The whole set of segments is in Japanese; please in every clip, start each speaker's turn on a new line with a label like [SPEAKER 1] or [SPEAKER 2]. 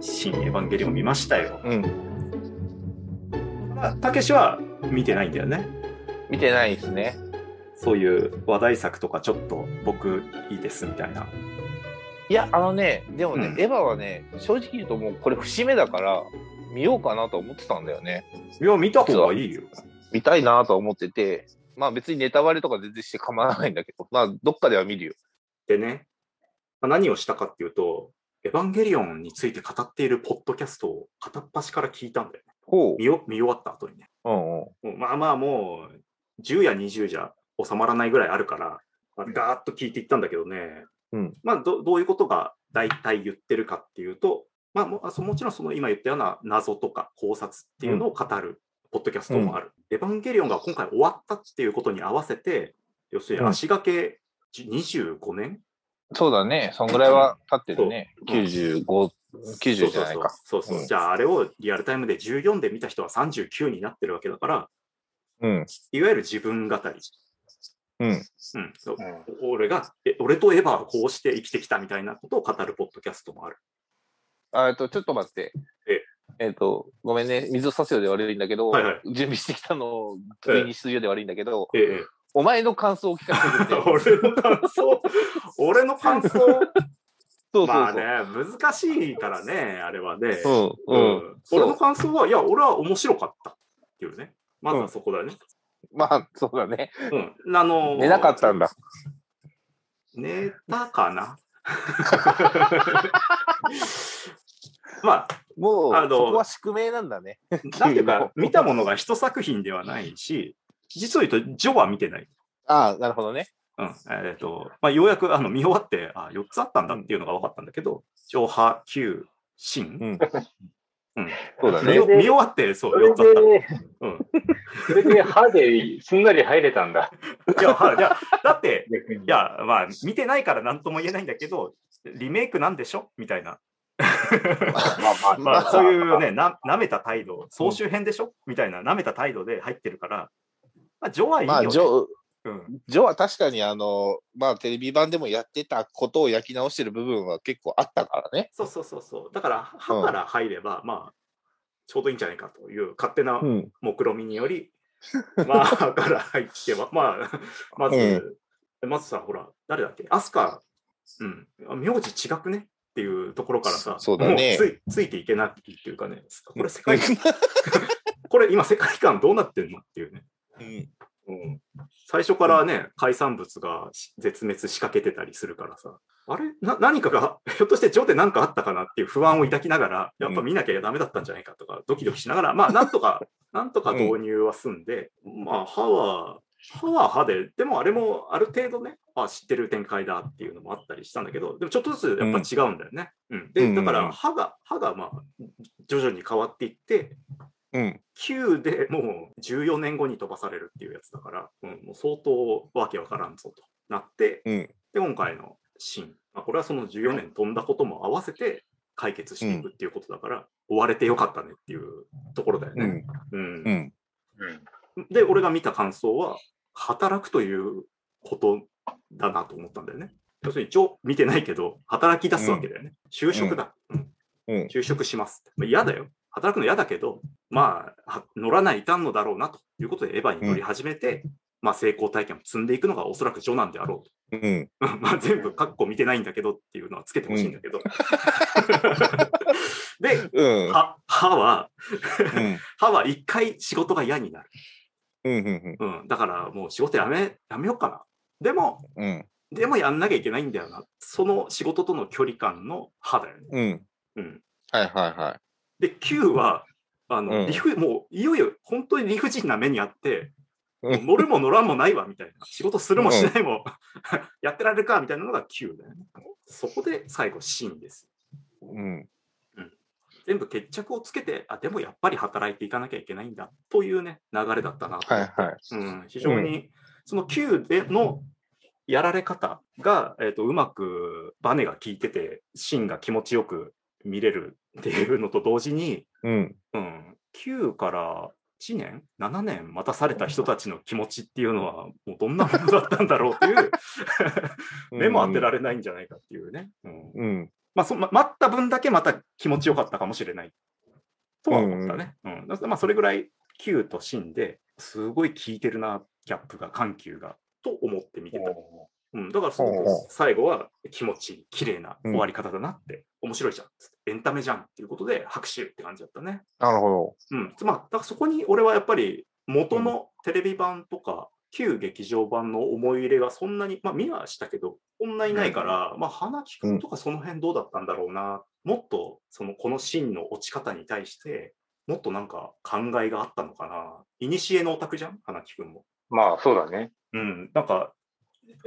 [SPEAKER 1] 新エヴァンゲリオン見ましたよ。
[SPEAKER 2] うん。
[SPEAKER 1] まあたけしは見てないんだよね。
[SPEAKER 2] 見てないですね。
[SPEAKER 1] そういう話題作とかちょっと僕いいですみたいな。
[SPEAKER 2] いや、あのね、でもね、
[SPEAKER 1] うん
[SPEAKER 2] エヴァはね、正直言うともうこれ節目だから、見ようかなと思ってたんだよね。
[SPEAKER 1] いや、見た方がいいよ。
[SPEAKER 2] 見たいなと思ってて、まあ別にネタバレとか全然して構わないんだけど、まあどっかでは見るよ。
[SPEAKER 1] でね、まあ何をしたかっていうと、エヴァンゲリオンについて語っているポッドキャストを片っ端から聞いたんだよね。
[SPEAKER 2] ほう。
[SPEAKER 1] 見よ見終わった後にね。
[SPEAKER 2] うんうん。
[SPEAKER 1] もうまあまあもう、10や20じゃ収まらないぐらいあるから、まあ、ガーッと聞いていったんだけどね、
[SPEAKER 2] うん
[SPEAKER 1] まあどどういうことが大体言ってるかっていうと、まあももちろんその今言ったような謎とか考察っていうのを語るポッドキャストもある。エヴァンゲリオンが今回終わったっていうことに合わせて、要するに足掛け25年、
[SPEAKER 2] そうだね。そんぐらいは経ってるね。
[SPEAKER 1] そううん
[SPEAKER 2] 95、90じゃないか。
[SPEAKER 1] そうそうじゃああれをリアルタイムで14で見た人は39になってるわけだから、
[SPEAKER 2] うん。
[SPEAKER 1] いわゆる自分語り。
[SPEAKER 2] うん。
[SPEAKER 1] うん、そう俺がえ、俺とエヴァはこうして生きてきたみたいなことを語るポッドキャストもある。
[SPEAKER 2] あえっと、ちょっと待って。
[SPEAKER 1] え
[SPEAKER 2] えっと、ごめんね。水を差すようで悪いんだけど、
[SPEAKER 1] はいはい
[SPEAKER 2] 準備してきたのを首にするようで悪いんだけど、
[SPEAKER 1] ええ、
[SPEAKER 2] お前の感想を聞かせてくれて。
[SPEAKER 1] 俺の感想、俺の感想、
[SPEAKER 2] そうそうそう。
[SPEAKER 1] まあね、難しいからね、あれはね。
[SPEAKER 2] うん、う
[SPEAKER 1] うん
[SPEAKER 2] ん。
[SPEAKER 1] 俺の。感想は、いや、俺は面白かったっていうね。まずはそこだよね。
[SPEAKER 2] まあ、そうだね。
[SPEAKER 1] うん。あの
[SPEAKER 2] 寝なかったんだ。
[SPEAKER 1] 寝たかな？ま
[SPEAKER 2] もう、
[SPEAKER 1] あの
[SPEAKER 2] そこは宿命なんだね。
[SPEAKER 1] あ、なんていうか、見たものが一作品ではないし、実を言うと、ジョは見てない。
[SPEAKER 2] ああ、なるほどね。
[SPEAKER 1] うん。えっ、と、まあ、ようやくあの見終わって、あ、4つあったんだっていうのが分かったんだけど、上波、旧、新。
[SPEAKER 2] うん。
[SPEAKER 1] うん。
[SPEAKER 2] そうだね。
[SPEAKER 1] 見終わって、そう、
[SPEAKER 3] それ
[SPEAKER 1] 4つあった。
[SPEAKER 3] で、
[SPEAKER 1] うん。
[SPEAKER 3] それで歯ですんなり入れたんだ。
[SPEAKER 1] いや、はい、いやだって。いや、まあ、見てないから何とも言えないんだけど、リメイクなんでしょ？みたいな。
[SPEAKER 3] まあまあ、
[SPEAKER 1] まあ、そういうね、な、舐めた態度、総集編でしょ？みたいな、舐めた態度で入ってるから、まあ、ジョはいいよ、
[SPEAKER 2] まあ、
[SPEAKER 1] ね。
[SPEAKER 2] ジョ、
[SPEAKER 1] うん。
[SPEAKER 2] ジョは確かにあの、まあテレビ版でもやってたことを焼き直してる部分は結構あったからね。
[SPEAKER 1] そうそうそうそう。だから、歯から入れば、まあ、ちょうどいいんじゃないかという勝手な
[SPEAKER 2] うん。
[SPEAKER 1] 目論見みにより、まあ、歯から入っては、まあ、まず、まずさ、ほら、誰だっけ？アスカ、うん、あ名字違くねっていうところからさ、
[SPEAKER 2] そうだね
[SPEAKER 1] もうついついていけないっていうかね、これ世界観、これ今世界観どうなってんのっていうね。
[SPEAKER 2] うん。
[SPEAKER 1] うん、最初からね、海産物がし絶滅しかけてたりするからさ、あれ？な何かが、ひょっとしてジョで何かあったかなっていう不安を抱きながら、やっぱ見なきゃダメだったんじゃないかとか、ドキドキしながら、まあ、なんとか、なんとか導入は済んで、まあ、歯は、歯は歯で、でもあれもある程度ね、あ知ってる展開だっていうのもあったりしたんだけど、でもちょっとずつやっぱ違うんだよね。うん。で、
[SPEAKER 2] うん。
[SPEAKER 1] だから歯が、歯がまあ、徐々に変わっていって、
[SPEAKER 2] うん。
[SPEAKER 1] 9でもう14年後に飛ばされるっていうやつだから、うん、もう相当わけわからんぞとなって、
[SPEAKER 2] うん。
[SPEAKER 1] で、今回のシーン、まあ、これはその14年飛んだことも合わせて解決していくっていうことだから、追われてよかったねっていうところだよね。
[SPEAKER 2] うん。
[SPEAKER 1] うん
[SPEAKER 2] うん。
[SPEAKER 3] うん。
[SPEAKER 1] で、俺が見た感想は、働くということだなと思ったんだよね。要するに、一応見てないけど、働き出すわけだよね。就職だ。就職します。まあ嫌だよ。働くの嫌だけど、まあ、は乗らないかんのだろうなということでエヴァに乗り始めて、まあ成功体験を積んでいくのがおそらくジョなんであろう
[SPEAKER 2] うん。
[SPEAKER 1] と。まあ全部カッコ見てないんだけどっていうのはつけてほしいんだけど。で、
[SPEAKER 2] うん。
[SPEAKER 1] は歯は、
[SPEAKER 2] うん。
[SPEAKER 1] 歯は一回仕事が嫌になる。
[SPEAKER 2] うん。うん。
[SPEAKER 1] うん。だからもう仕事やめ、やめようかな。でも、
[SPEAKER 2] うん。
[SPEAKER 1] でもやんなきゃいけないんだよな。その仕事との距離感の歯だよね。
[SPEAKER 2] うん。
[SPEAKER 1] うん。
[SPEAKER 2] はいはいはい。
[SPEAKER 1] で、9は、あの、
[SPEAKER 2] うん
[SPEAKER 1] 理不、もう、いよいよ、本当に理不尽な目にあって、
[SPEAKER 2] うん
[SPEAKER 1] 乗るも乗らんもないわ、みたいな。仕事するもしないも、やってられるか、みたいなのが9だよね。そこで最後、シーンです。
[SPEAKER 2] うん。
[SPEAKER 1] 全部決着をつけて、あ、でもやっぱり働いていかなきゃいけないんだ、というね、流れだったなと。
[SPEAKER 2] はいはい。
[SPEAKER 1] うん、非常に、その9でのやられ方が、えっ、と、うまくバネが効いてて、シーンが気持ちよく見れるっていうのと同時に、
[SPEAKER 2] うん。
[SPEAKER 1] うん、9から1年 ?7 年待たされた人たちの気持ちっていうのは、もうどんなものだったんだろうっていう、目も当てられないんじゃないかっていうね。うん
[SPEAKER 2] うん。
[SPEAKER 1] まあそ、ま待った分だけまた気持ちよかったかもしれないとは思ったね。うんだからまあ、それぐらい Q と芯ですごい効いてるな、ギャップが、緩急が、と思って見てた。うん、だからすごく最後は気持ちいい、綺麗な終わり方だなって、面白いじゃん。エンタメじゃんっていうことで拍手って感じだったね。
[SPEAKER 2] なるほ
[SPEAKER 1] うん。まあ、だからそこに俺はやっぱり元のテレビ版とか、旧劇場版の思い入れがそんなに、まあ見はしたけど、そんないないから、まあ花木くんとかその辺どうだったんだろうな。もっとそのこのシーンの落ち方に対して、もっとなんか考えがあったのかな。いにしえのオタクじゃん？花木くんも。
[SPEAKER 3] まあ、そうだね。
[SPEAKER 1] うん。なんか、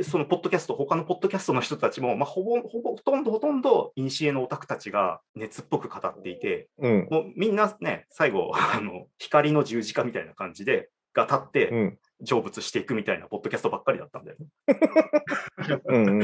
[SPEAKER 1] そのポッドキャスト、他のポッドキャストの人たちも、まあ、ほぼ、ほぼ、ほとんどほとんど、いにしえのオタクたちが熱っぽく語っていて、
[SPEAKER 2] ど。うん。
[SPEAKER 1] もうみんなね、最後、あの、光の十字架みたいな感じで、が立って、
[SPEAKER 2] うん。
[SPEAKER 1] 成仏していくみたいなポッドキャストばっかりだったんだよね。
[SPEAKER 2] うん。うん。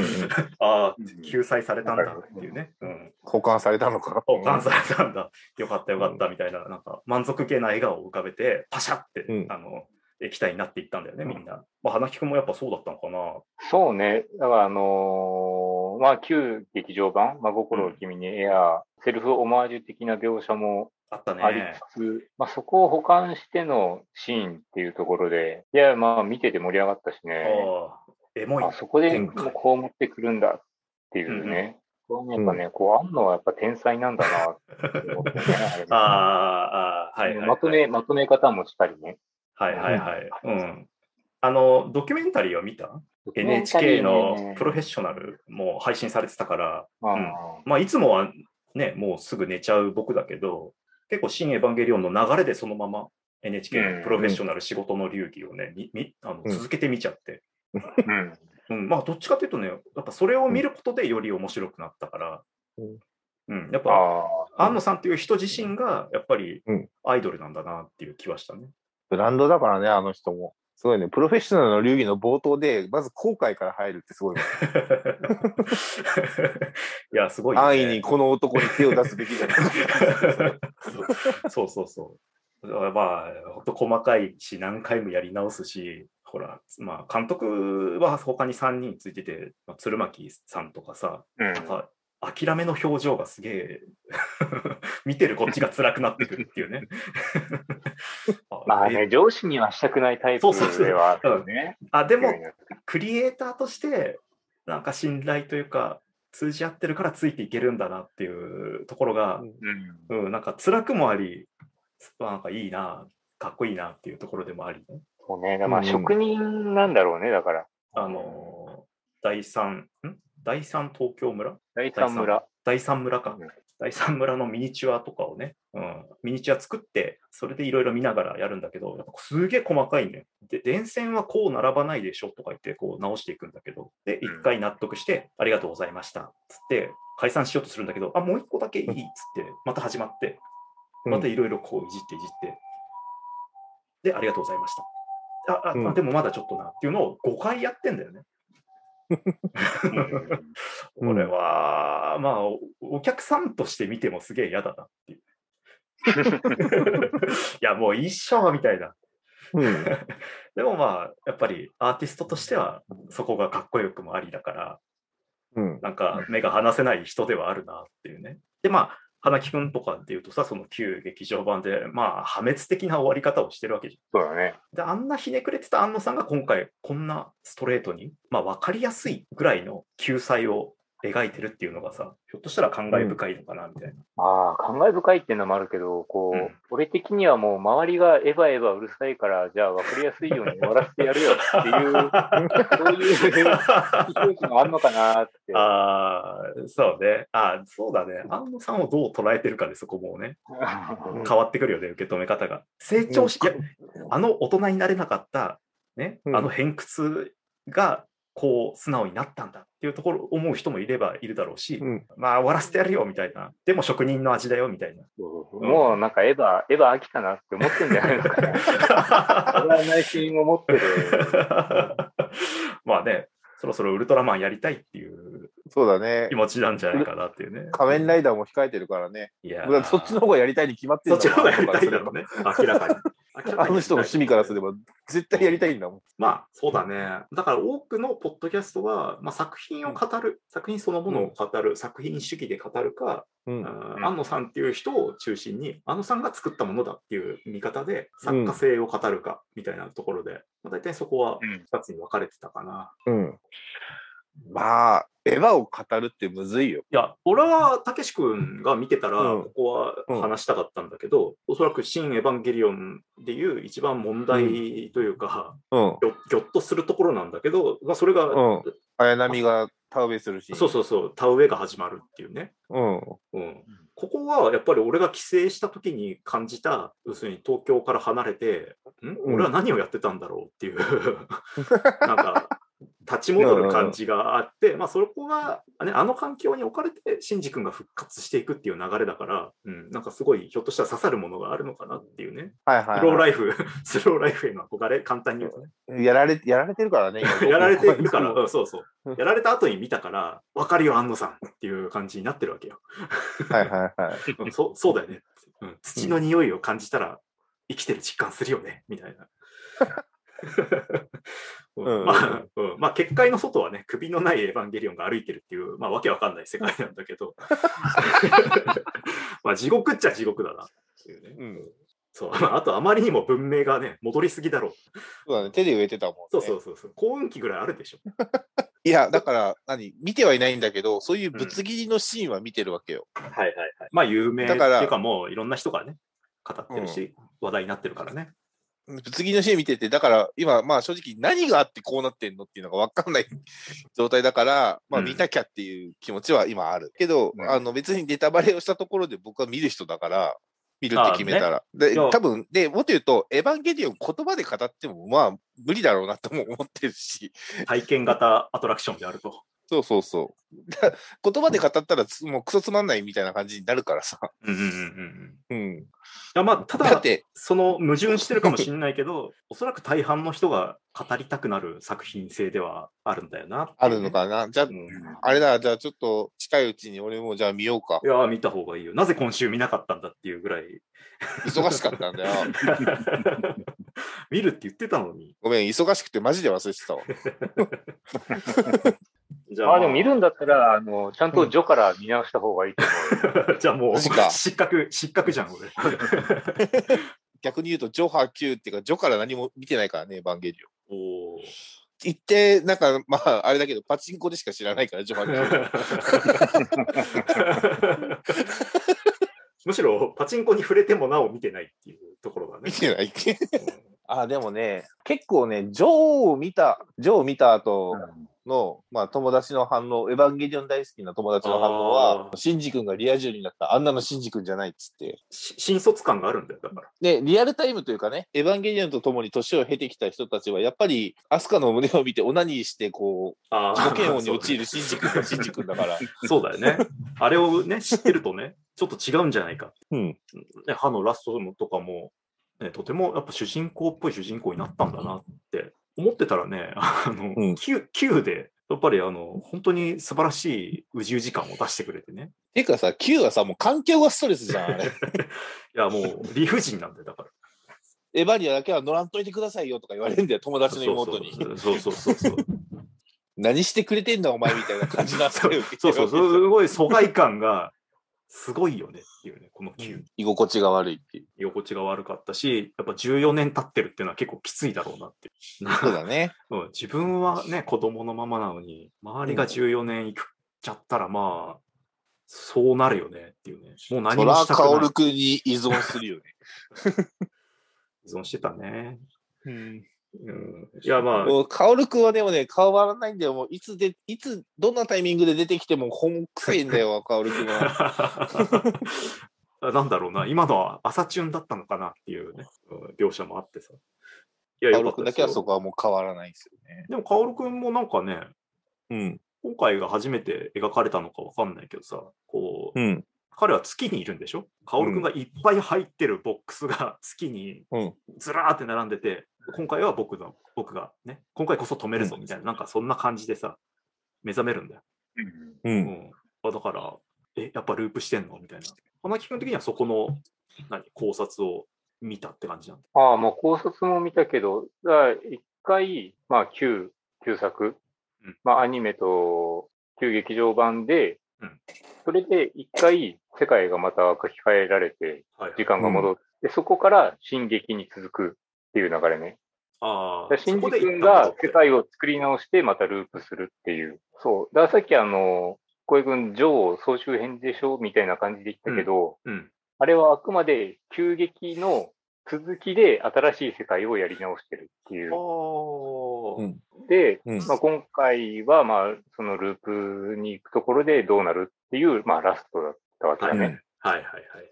[SPEAKER 1] ああ
[SPEAKER 3] うん、
[SPEAKER 1] 救済されたんだっていうね。うん。
[SPEAKER 2] 保管されたのか。
[SPEAKER 1] 保管されたんだ。よかったよかったみたいな、なんか満足げな笑顔を浮かべて、パシャって、
[SPEAKER 2] うん
[SPEAKER 1] あの、液体になっていったんだよね、みんな。まあ、花木くんもやっぱそうだったのかな。
[SPEAKER 3] そうね。だから、あのーまあ、旧劇場版、真心を君にエアー、セルフオマージュ的な描写も
[SPEAKER 1] あった
[SPEAKER 3] あり
[SPEAKER 1] ね。
[SPEAKER 3] つつ、まあ、そこを補完してのシーンっていうところで、いや、まあ、見てて盛り上がったしね。
[SPEAKER 1] エモい
[SPEAKER 3] あ。そこでこう持ってくるんだっていうね。これねやっぱね、こう、あんのはやっぱ天才なんだなって思ってね。あ
[SPEAKER 1] ああ、ああ、はいはい、はい。
[SPEAKER 3] まとめ、まとめ方もしっかりね。
[SPEAKER 1] はいはいはい。うん。あの、ドキュメンタリーを見た ?NHK のプロフェッショナルも配信されてたから、
[SPEAKER 3] あ
[SPEAKER 1] うん。まあ、いつもはね、もうすぐ寝ちゃう僕だけど、結構、新エヴァンゲリオンの流れでそのまま NHK のプロフェッショナル仕事の流儀をね、みみあの
[SPEAKER 2] うん。
[SPEAKER 1] 続けて見ちゃって、
[SPEAKER 3] うん。
[SPEAKER 1] うん、まあ、どっちかというとね、やっぱそれを見ることでより面白くなったから、
[SPEAKER 2] うん。
[SPEAKER 1] うん、やっぱ。安野さんっていう人自身が、やっぱり
[SPEAKER 2] うん。
[SPEAKER 1] アイドルなんだなっていう気はしたね。
[SPEAKER 2] ブランドだからね、あの人も。すごいね。プロフェッショナルの流儀の冒頭で、まず後悔から入るってすごいね。
[SPEAKER 1] いや、すごい、ね。
[SPEAKER 2] 安易にこの男に手を出すべきじゃない。
[SPEAKER 1] そうそうそう。まあ、ほんと細かいし、何回もやり直すし、ほら、まあ、監督は他に3人ついてて、まあ、鶴巻さんとかさ、
[SPEAKER 3] うん。
[SPEAKER 1] 諦めの表情がすげえ、見てるこっちが辛くなってくるっていうね。え
[SPEAKER 3] まあね、上司にはしたくないタイプ
[SPEAKER 1] そうそうそう
[SPEAKER 3] では
[SPEAKER 1] あでも、クリエイターとして、なんか信頼というか、通じ合ってるからついていけるんだなっていうところが、
[SPEAKER 3] うん。
[SPEAKER 1] うん、なんか辛くもあり、なんかいいな、かっこいいなっていうところでもありね。
[SPEAKER 3] そうね。まあ、
[SPEAKER 2] うん
[SPEAKER 3] 職人なんだろうね、だから。
[SPEAKER 1] あのー第三、ん？第三東京村？
[SPEAKER 3] 第三村。
[SPEAKER 1] 第三村か
[SPEAKER 3] うん。
[SPEAKER 1] 第三村のミニチュアとかをね、うん、ミニチュア作って、それでいろいろ見ながらやるんだけど、やっぱすげえ細かいね。で、電線はこう並ばないでしょとか言って、こう直していくんだけど、で、一回納得して、ありがとうございました。つって、解散しようとするんだけど、あ、もう一個だけいいっつって、また始まって、またいろいろこういじっていじって、で、ありがとうございました。あ、あ、
[SPEAKER 2] うん
[SPEAKER 1] あでもまだちょっとなっていうのを5回やってんだよね。これは、まあお、お客さんとして見てもすげえ嫌だなっていう。いや、もう一緒みたいな。
[SPEAKER 2] うん。
[SPEAKER 1] でもまあ、やっぱりアーティストとしては、そこがかっこよくもありだから、
[SPEAKER 2] うん。
[SPEAKER 1] なんか目が離せない人ではあるなっていうね。で、まあ、花木くんとかっていうとさ、その旧劇場版で、まあ、破滅的な終わり方をしてるわけじ
[SPEAKER 3] そうだね。
[SPEAKER 1] ゃん。で、あんなひねくれてた安野さんが今回、こんなストレートに、まあ、わかりやすいぐらいの救済を描いてるっていうのがさ、ひょっとしたら感慨深いのかな、みたいな。
[SPEAKER 3] まあ、感慨深いっていうのもあるけど、こう、
[SPEAKER 1] うん
[SPEAKER 3] 俺的にはもう周りがエヴァエヴァうるさいから、じゃあ分かりやすいように終わらせてやるよっていう、そういう意表記もあるのかなって。
[SPEAKER 1] ああ、そうね。ああ、そうだね。安野さんをどう捉えてるかで、そこもね、
[SPEAKER 2] うん
[SPEAKER 1] 変わってくるよね、受け止め方が。成長し、いや、あの大人になれなかった、ね、
[SPEAKER 2] うん
[SPEAKER 1] あの偏屈が、こう、素直になったんだっていうところ、思う人もいればいるだろうし、
[SPEAKER 2] うん。
[SPEAKER 1] まあ、終わらせてやるよ、みたいな。でも職人の味だよ、みたいな。
[SPEAKER 3] もうなんかエヴァ、エヴァ飽きたなって思ってんじゃないのかな。俺は内心思ってる。
[SPEAKER 1] まあね、そろそろウルトラマンやりたいっていう
[SPEAKER 2] そうだね
[SPEAKER 1] 気。持ちなんじゃないかなっていうね。
[SPEAKER 2] 仮面ライダーも控えてるからね。
[SPEAKER 1] いや
[SPEAKER 2] そっちの方がやりたいに決まってる
[SPEAKER 1] そっちの方がやりたい
[SPEAKER 2] だ
[SPEAKER 1] だろうね。明らかに。
[SPEAKER 2] あ
[SPEAKER 1] に
[SPEAKER 2] の人の趣味からすれば、絶対やりたいんだもん。
[SPEAKER 1] まあ、そうだね。だから多くのポッドキャストは、まあ、作品を語る、作品そのものを語る、作品主義で語るか、
[SPEAKER 2] うん。
[SPEAKER 1] 安野さんっていう人を中心に、安野さんが作ったものだっていう見方で、作家性を語るかみたいなところで、まあ、大体そこは
[SPEAKER 3] うん
[SPEAKER 1] 2つに分かれてたかな。
[SPEAKER 2] うん。まあ、エヴァを語るってむずいよ。
[SPEAKER 1] いや、俺は、たけし君が見てたら、
[SPEAKER 2] うん
[SPEAKER 1] ここは話したかったんだけど、おそらく、新エヴァンゲリオンでいう一番問題というか、
[SPEAKER 2] うん。
[SPEAKER 1] ぎょぎょっとするところなんだけど、まあ、それが、
[SPEAKER 2] うん。綾波が田植えするし。
[SPEAKER 1] そうそうそう、田植えが始まるっていうね。
[SPEAKER 2] うん。
[SPEAKER 1] うん、ここはやっぱり俺が帰省した時に感じた、要するに東京から離れて、ん？
[SPEAKER 2] うん
[SPEAKER 1] 俺は何をやってたんだろうっていう、なんか、立ち戻る感じがあって、まあそこが、ね、あの環境に置かれて、シンジ君が復活していくっていう流れだから、うん、なんかすごいひょっとしたら刺さるものがあるのかなっていうね。
[SPEAKER 2] はいはい、
[SPEAKER 1] スロー
[SPEAKER 2] は
[SPEAKER 1] ライフ、スローライフへの憧れ、簡単に言うとね。
[SPEAKER 2] い。やられ、やられてるからね。
[SPEAKER 1] やられてるから、
[SPEAKER 2] は
[SPEAKER 1] うんそうそう。やられた後に見たから、わかるよ、安野さんっていう感じになってるわけよ。
[SPEAKER 2] いはいはい。
[SPEAKER 1] うんそうそうだよね、うん。土の匂いを感じたら生きてる実感するよね、みたいな。うん
[SPEAKER 2] うん
[SPEAKER 1] まあ、うんまあ、結界の外はね、首のないエヴァンゲリオンが歩いてるっていう、まあ、わけわかんない世界なんだけど、まあ、地獄っちゃ地獄だなっていうね。
[SPEAKER 2] うん。
[SPEAKER 1] そうまあ、あと、あまりにも文明がね、戻りすぎだろう。
[SPEAKER 2] そうだね。手で植えてたもん、ね。
[SPEAKER 1] そうそうそうそう。幸運期ぐらいあるでしょ。
[SPEAKER 2] いや、だから、何？見てはいないんだけど、そういうぶつ切りのシーンは見てるわけよ。
[SPEAKER 1] はいはいはい。まあ、有名って
[SPEAKER 2] だから
[SPEAKER 1] いうか、もういろんな人がね、語ってるし、話題になってるからね。
[SPEAKER 2] ぶつ切りのシーン見てて、だから今、まあ正直何があってこうなってんのっていうのが分かんない状態だから、まあ
[SPEAKER 1] うん
[SPEAKER 2] 見なきゃっていう気持ちは今ある。けど、
[SPEAKER 3] うん
[SPEAKER 2] あの別にネタバレをしたところで僕は見る人だから、見るって決めたら。で
[SPEAKER 1] いや
[SPEAKER 2] 多分、で、もっと言うと、エヴァンゲリオン言葉で語っても、まあ無理だろうなとも思ってるし。
[SPEAKER 1] 体験型アトラクションであると。
[SPEAKER 2] そうそうそう。だ 言葉で語ったらつもうクソつまんないみたいな感じになるからさ。
[SPEAKER 1] うんうんうんうん。
[SPEAKER 2] うん。
[SPEAKER 1] いやまあ、ただ、
[SPEAKER 2] だって、
[SPEAKER 1] その矛盾してるかもしれないけど、おそらく大半の人が語りたくなる作品性ではあるんだよな、
[SPEAKER 2] あるのかな。じゃあ
[SPEAKER 1] う、ん
[SPEAKER 2] あれだ、じゃあちょっと近いうちに俺もじゃあ見ようか
[SPEAKER 1] い。や、見た方がいいよ。なぜ今週見なかったんだっていうぐらい。
[SPEAKER 2] 忙しかったんだよ。
[SPEAKER 1] 見るって言ってたのに。
[SPEAKER 2] ごめん、忙しくてマジで忘れてたわ。
[SPEAKER 1] じ
[SPEAKER 3] ああ、でも見るんだったら、あの、ちゃんと序から見直した方がいいと思うよ。
[SPEAKER 1] じゃあもう、失格、失格じゃん、俺。
[SPEAKER 2] 逆に言うと、ジョハ Q っていうか、ジョから何も見てないからね、エヴァンゲリオン。
[SPEAKER 1] おー
[SPEAKER 2] 言って、なんか、まあ、あれだけど、パチンコでしか知らないから、ジョハ Q。
[SPEAKER 1] むしろ、パチンコに触れてもなお見てないっていうところだね
[SPEAKER 2] 見。てない。あ、でもね、結構ね、ジョーを見た、ジョーを見た後の、まあ、友達の反応、エヴァンゲリオン大好きな友達の反応はシンジ君がリア充になった、あんなのシンジ君じゃないっつって。
[SPEAKER 1] し新卒感があるんだよ、だから。
[SPEAKER 2] で、リアルタイムというかね、エヴァンゲリオンと共に年を経てきた人たちは、やっぱり、アスカの胸を見てオナニーして、こう、
[SPEAKER 1] あ
[SPEAKER 2] 自己嫌悪に陥
[SPEAKER 1] る。
[SPEAKER 2] るシンジ君がシンジ君だから。
[SPEAKER 1] そうだよね。あれをね、知ってるとね、ちょっと違うんじゃないか。
[SPEAKER 2] うん。
[SPEAKER 1] ね、歯のラストとかも、ね、とてもやっぱ主人公っぽい主人公になったんだなって思ってたらね、あの、
[SPEAKER 2] うん
[SPEAKER 1] Q, Q で、やっぱりあの、本当に素晴らしい宇宙時間を出してくれてね。
[SPEAKER 2] ていうかさ、Q はさ、もう環境がストレスじゃん、あれ。
[SPEAKER 1] いや、もう理不尽なんだよ、だから。
[SPEAKER 2] エヴァニアだけは乗らんといてくださいよとか言われるんだよ、友達の妹に。
[SPEAKER 1] そうそうそうそう。
[SPEAKER 2] 何してくれてんだ、お前みたいな感じの扱いを受けて
[SPEAKER 1] そうそう、
[SPEAKER 2] す
[SPEAKER 1] ごい疎外感がすごいよねっていうね、この Q。
[SPEAKER 2] 居心地が悪いっていう。
[SPEAKER 1] 居心地が悪かったし、やっぱ14年経ってるっていうのは結構きついだろうなっていう。な
[SPEAKER 2] そうだね。
[SPEAKER 1] うん自分はね、子供のままなのに、周りが14年いくちゃったら、まあ、そうなるよねっていうね。もう何もしたくない
[SPEAKER 2] カオル。君に依存するよね。
[SPEAKER 1] 依存してたね。
[SPEAKER 2] うん。
[SPEAKER 1] うん、いや、まあ、
[SPEAKER 2] もうカオル君はでもね、変わらないんだよ。もういつで、いつ、どんなタイミングで出てきても、ほんだよ、カオル君は。
[SPEAKER 1] なんだろうな、今のは朝チュンだったのかなっていうね、うん描写もあってさ。いや、
[SPEAKER 2] カオル君だけはそこはもう変わらないんですよね。
[SPEAKER 1] でも、カオル君もなんかね、
[SPEAKER 2] うん。
[SPEAKER 1] 今回が初めて描かれたのかわかんないけどさ、こう、
[SPEAKER 2] うん。
[SPEAKER 1] 彼は月にいるんでしょ？カオル君がいっぱい入ってるボックスが月に
[SPEAKER 2] うん。
[SPEAKER 1] ずらーって並んでて、今回は僕の、僕がね、今回こそ止めるぞみたいな、なんかそんな感じでさ、目覚めるんだよ。
[SPEAKER 2] う。
[SPEAKER 1] うんん。あだから、え、やっぱループしてんの？みたいな。花木君的にはそこの、何、考察を見たって感じなんだ？
[SPEAKER 3] ああ、もう考察も見たけど、だから一回、まあ旧、旧作、
[SPEAKER 1] うん
[SPEAKER 3] まあアニメと旧劇場版で、
[SPEAKER 1] うん
[SPEAKER 3] それで一回世界がまた書き換えられて、
[SPEAKER 1] はい、
[SPEAKER 3] 時間が戻って、そこから進撃に続くっていう流れね。
[SPEAKER 1] ああ、
[SPEAKER 3] だからシンジ
[SPEAKER 1] そこで
[SPEAKER 3] 君が世界を作り直してまたループするっていう。そう。だからさっきあの、小江君、ジョー総集編でしょみたいな感じで言ったけど、
[SPEAKER 1] うん。
[SPEAKER 3] あれはあくまで急激の続きで新しい世界をやり直してるっていう。
[SPEAKER 1] ああ、
[SPEAKER 2] うん
[SPEAKER 3] で、
[SPEAKER 2] うん
[SPEAKER 3] まあ、今回は、まあ、そのループに行くところでどうなるっていう、まあ、ラストだったわけだね。
[SPEAKER 1] はいはいはい。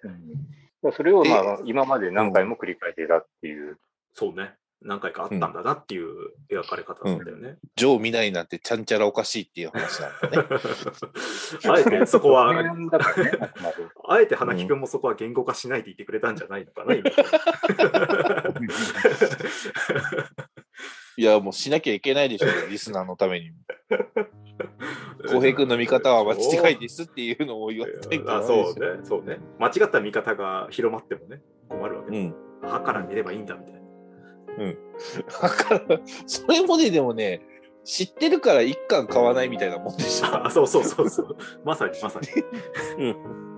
[SPEAKER 3] うんそれを、ま
[SPEAKER 2] で
[SPEAKER 3] あ、今まで何回も繰り返してたっていう。
[SPEAKER 1] そうね。何回かあったんだなっていう描かれ方なんだよね。
[SPEAKER 2] ジョー見ないなんてちゃんちゃらおかしいっていう話なんだね。
[SPEAKER 1] あえてそこは、
[SPEAKER 3] あ
[SPEAKER 1] えて花木君もそこは言語化しないで言ってくれたんじゃないのかな、今。
[SPEAKER 2] いや、もうしなきゃいけないでしょ、リスナーのために。浩平君の見方は間違いですっていうのを言われたい
[SPEAKER 1] あそうね、そうね。間違った見方が広まってもね、困るわけだ。
[SPEAKER 2] うん。
[SPEAKER 1] 歯から見ればいいんだみたいな。
[SPEAKER 2] だから、それもね、でもね、知ってるから一巻買わないみたいなもんでしょ。
[SPEAKER 1] あそうそうそうそう。まさにまさに。
[SPEAKER 2] うん